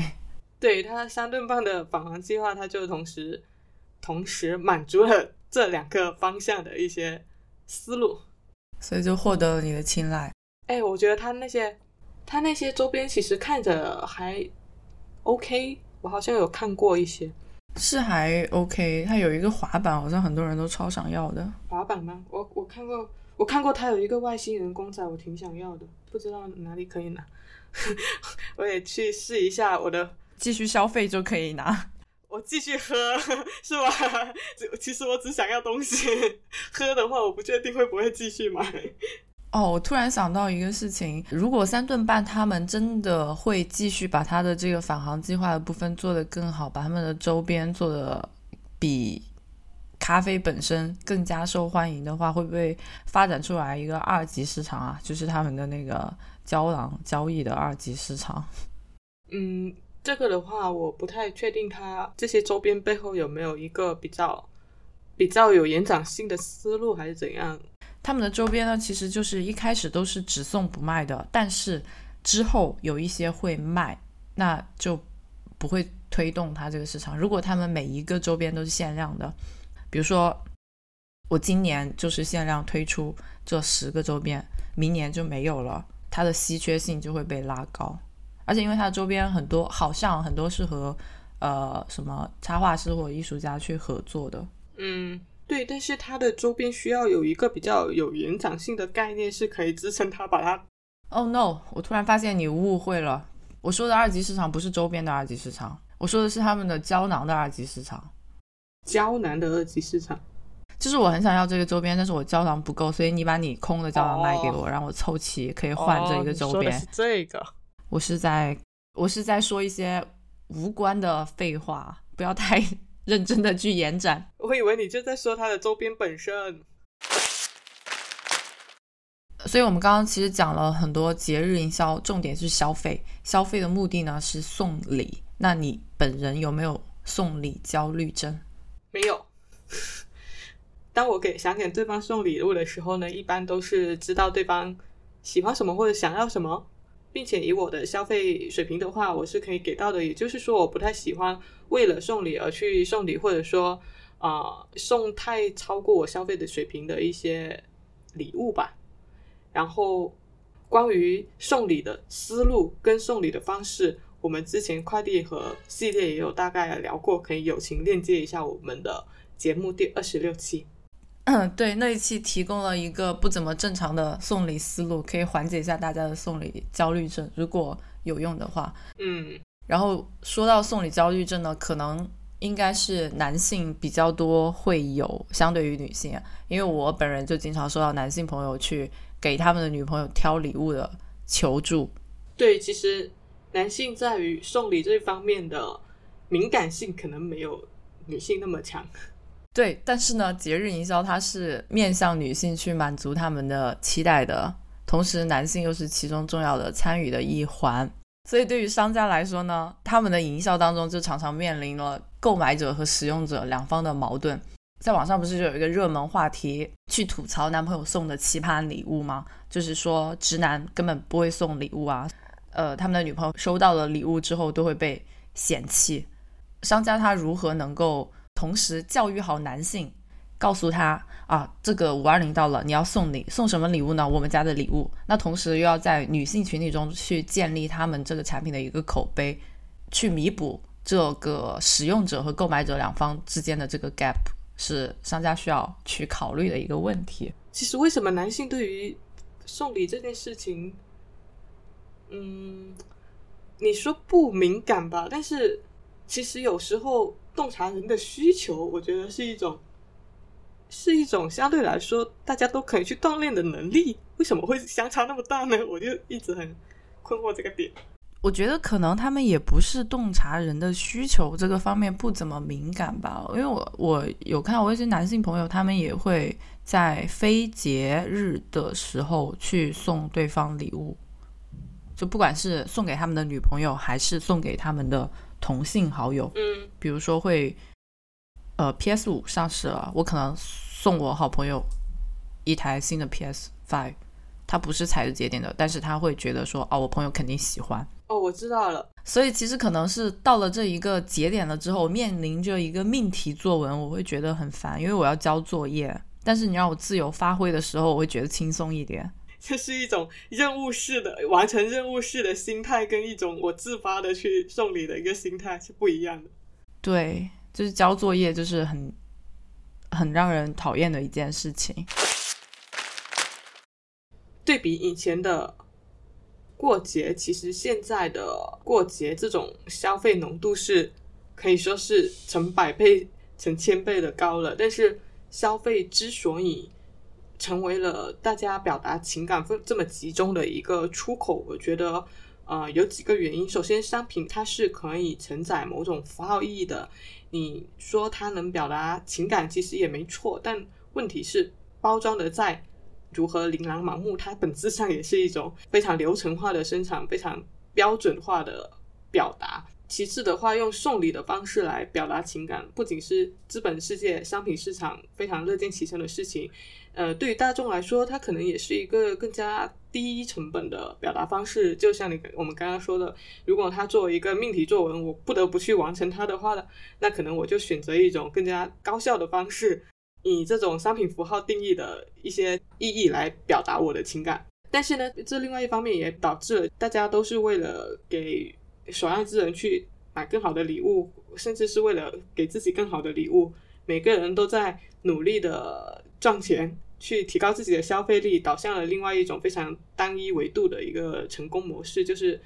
对他三顿半的返航计划，他就同时同时满足了这两个方向的一些思路。所以就获得了你的青睐。哎，我觉得他那些他那些周边其实看着还 OK，我好像有看过一些，是还 OK。他有一个滑板，好像很多人都超想要的。滑板吗？我我看过，我看过他有一个外星人公仔，我挺想要的，不知道哪里可以拿。<laughs> 我也去试一下我的，继续消费就可以拿。我继续喝是吧？其实我只想要东西，喝的话我不确定会不会继续买。哦，我突然想到一个事情，如果三顿半他们真的会继续把他的这个返航计划的部分做得更好，把他们的周边做得比咖啡本身更加受欢迎的话，会不会发展出来一个二级市场啊？就是他们的那个胶囊交易的二级市场？嗯。这个的话，我不太确定它这些周边背后有没有一个比较比较有延展性的思路，还是怎样？他们的周边呢，其实就是一开始都是只送不卖的，但是之后有一些会卖，那就不会推动它这个市场。如果他们每一个周边都是限量的，比如说我今年就是限量推出这十个周边，明年就没有了，它的稀缺性就会被拉高。而且因为它的周边很多，好像很多是和呃什么插画师或者艺术家去合作的。嗯，对。但是它的周边需要有一个比较有延展性的概念，是可以支撑它把它。Oh no！我突然发现你误会了，我说的二级市场不是周边的二级市场，我说的是他们的胶囊的二级市场。胶囊的二级市场，就是我很想要这个周边，但是我胶囊不够，所以你把你空的胶囊卖给我，让我凑齐可以换这一个周边。是这个。我是在，我是在说一些无关的废话，不要太 <laughs> 认真的去延展。我以为你就在说它的周边本身。所以，我们刚刚其实讲了很多节日营销，重点是消费。消费的目的呢是送礼。那你本人有没有送礼焦虑症？没有。<laughs> 当我给想给对方送礼物的时候呢，一般都是知道对方喜欢什么或者想要什么。并且以我的消费水平的话，我是可以给到的。也就是说，我不太喜欢为了送礼而去送礼，或者说啊送太超过我消费的水平的一些礼物吧。然后，关于送礼的思路跟送礼的方式，我们之前快递盒系列也有大概聊过，可以友情链接一下我们的节目第二十六期。嗯，对，那一期提供了一个不怎么正常的送礼思路，可以缓解一下大家的送礼焦虑症，如果有用的话。嗯，然后说到送礼焦虑症呢，可能应该是男性比较多会有，相对于女性，因为我本人就经常收到男性朋友去给他们的女朋友挑礼物的求助。对，其实男性在于送礼这方面的敏感性可能没有女性那么强。对，但是呢，节日营销它是面向女性去满足他们的期待的，同时男性又是其中重要的参与的一环。所以对于商家来说呢，他们的营销当中就常常面临了购买者和使用者两方的矛盾。在网上不是就有一个热门话题，去吐槽男朋友送的奇葩礼物吗？就是说直男根本不会送礼物啊，呃，他们的女朋友收到了礼物之后都会被嫌弃。商家他如何能够同时教育好男性？告诉他啊，这个五二零到了，你要送礼，送什么礼物呢？我们家的礼物。那同时又要在女性群体中去建立他们这个产品的一个口碑，去弥补这个使用者和购买者两方之间的这个 gap，是商家需要去考虑的一个问题。其实，为什么男性对于送礼这件事情，嗯，你说不敏感吧？但是其实有时候洞察人的需求，我觉得是一种。是一种相对来说大家都可以去锻炼的能力，为什么会相差那么大呢？我就一直很困惑这个点。我觉得可能他们也不是洞察人的需求这个方面不怎么敏感吧，因为我我有看到我一些男性朋友，他们也会在非节日的时候去送对方礼物，就不管是送给他们的女朋友，还是送给他们的同性好友，嗯，比如说会。呃，PS 五上市了，我可能送我好朋友一台新的 PS Five，他不是踩着节点的，但是他会觉得说，哦，我朋友肯定喜欢。哦，我知道了。所以其实可能是到了这一个节点了之后，面临着一个命题作文，我会觉得很烦，因为我要交作业。但是你让我自由发挥的时候，我会觉得轻松一点。这是一种任务式的完成任务式的心态，跟一种我自发的去送礼的一个心态是不一样的。对。就是交作业，就是很很让人讨厌的一件事情。对比以前的过节，其实现在的过节这种消费浓度是可以说是成百倍、成千倍的高了。但是消费之所以成为了大家表达情感分这么集中的一个出口，我觉得呃有几个原因。首先，商品它是可以承载某种符号意义的。你说它能表达情感，其实也没错，但问题是包装的再如何琳琅满目，它本质上也是一种非常流程化的生产，非常标准化的表达。其次的话，用送礼的方式来表达情感，不仅是资本世界商品市场非常乐见其成的事情。呃，对于大众来说，它可能也是一个更加低成本的表达方式。就像你我们刚刚说的，如果它作为一个命题作文，我不得不去完成它的话呢，那可能我就选择一种更加高效的方式，以这种商品符号定义的一些意义来表达我的情感。但是呢，这另外一方面也导致了大家都是为了给所爱之人去买更好的礼物，甚至是为了给自己更好的礼物，每个人都在努力的。赚钱去提高自己的消费力，导向了另外一种非常单一维度的一个成功模式，就是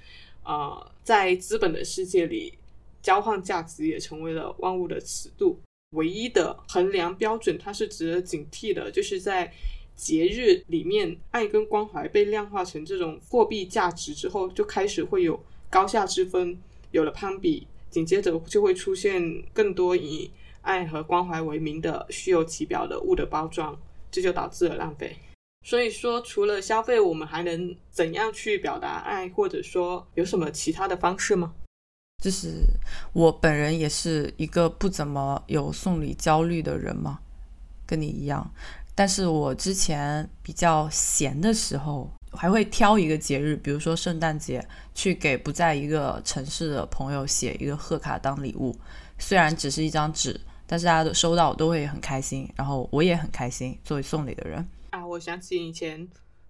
啊，在资本的世界里，交换价值也成为了万物的尺度，唯一的衡量标准。它是值得警惕的，就是在节日里面，爱跟关怀被量化成这种货币价值之后，就开始会有高下之分，有了攀比，紧接着就会出现更多以。爱和关怀为名的虚有其表的物的包装，这就导致了浪费。所以说，除了消费，我们还能怎样去表达爱，或者说有什么其他的方式吗？就是我本人也是一个不怎么有送礼焦虑的人嘛，跟你一样。但是我之前比较闲的时候，还会挑一个节日，比如说圣诞节，去给不在一个城市的朋友写一个贺卡当礼物，虽然只是一张纸。但是大家都收到都会很开心，然后我也很开心。作为送礼的人啊，我想起以前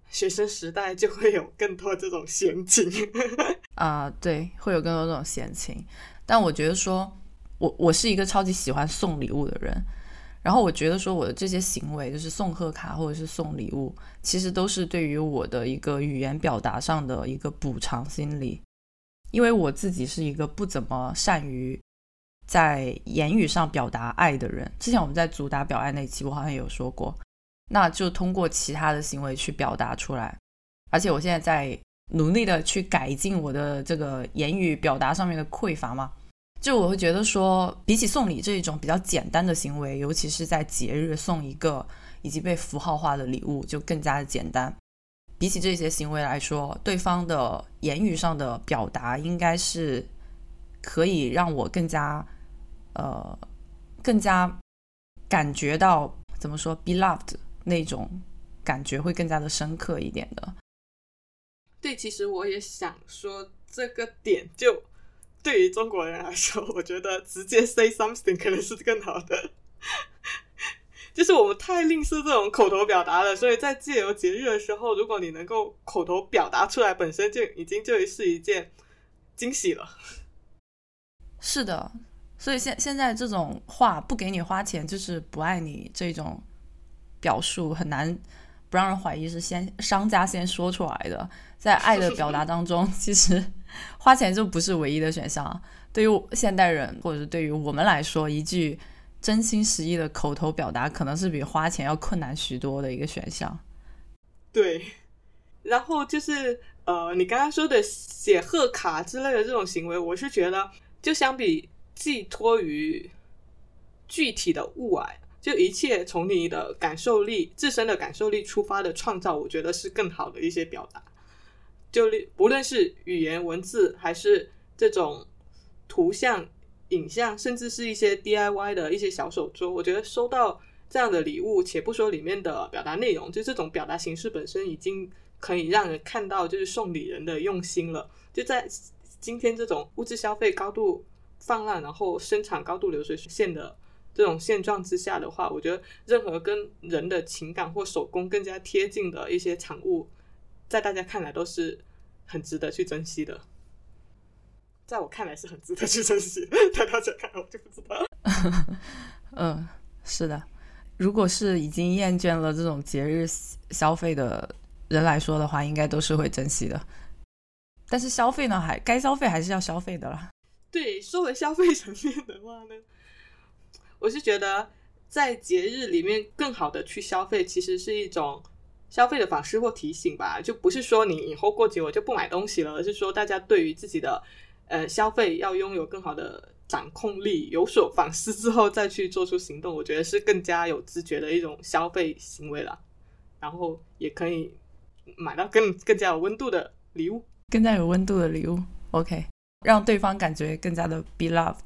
学生时代就会有更多这种闲情 <laughs> 啊，对，会有更多这种闲情。但我觉得说，我我是一个超级喜欢送礼物的人，然后我觉得说我的这些行为，就是送贺卡或者是送礼物，其实都是对于我的一个语言表达上的一个补偿心理，因为我自己是一个不怎么善于。在言语上表达爱的人。之前我们在主打表爱那期，我好像也有说过，那就通过其他的行为去表达出来。而且我现在在努力的去改进我的这个言语表达上面的匮乏嘛。就我会觉得说，比起送礼这一种比较简单的行为，尤其是在节日送一个已经被符号化的礼物，就更加的简单。比起这些行为来说，对方的言语上的表达应该是可以让我更加呃更加感觉到怎么说 beloved 那种感觉会更加的深刻一点的。对，其实我也想说这个点就。对于中国人来说，我觉得直接 say something 可能是更好的。就是我们太吝啬这种口头表达了，所以在借由节日的时候，如果你能够口头表达出来，本身就已经就是一件惊喜了。是的，所以现现在这种话不给你花钱就是不爱你这种表述很难不让人怀疑是先商家先说出来的。在爱的表达当中，其实。花钱就不是唯一的选项。对于现代人，或者是对于我们来说，一句真心实意的口头表达，可能是比花钱要困难许多的一个选项。对，然后就是呃，你刚刚说的写贺卡之类的这种行为，我是觉得，就相比寄托于具体的物啊，就一切从你的感受力、自身的感受力出发的创造，我觉得是更好的一些表达。就不论是语言文字，还是这种图像、影像，甚至是一些 DIY 的一些小手作，我觉得收到这样的礼物，且不说里面的表达内容，就这种表达形式本身已经可以让人看到，就是送礼人的用心了。就在今天这种物质消费高度泛滥，然后生产高度流水线的这种现状之下的话，我觉得任何跟人的情感或手工更加贴近的一些产物。在大家看来都是很值得去珍惜的，在我看来是很值得去珍惜，在大家看来我就不知道。<laughs> 嗯，是的，如果是已经厌倦了这种节日消费的人来说的话，应该都是会珍惜的。但是消费呢，还该消费还是要消费的啦。对，说回消费层面的话呢，我是觉得在节日里面更好的去消费，其实是一种。消费的反思或提醒吧，就不是说你以后过节我就不买东西了，而是说大家对于自己的呃消费要拥有更好的掌控力，有所反思之后再去做出行动，我觉得是更加有知觉的一种消费行为了。然后也可以买到更更加有温度的礼物，更加有温度的礼物。OK，让对方感觉更加的 beloved。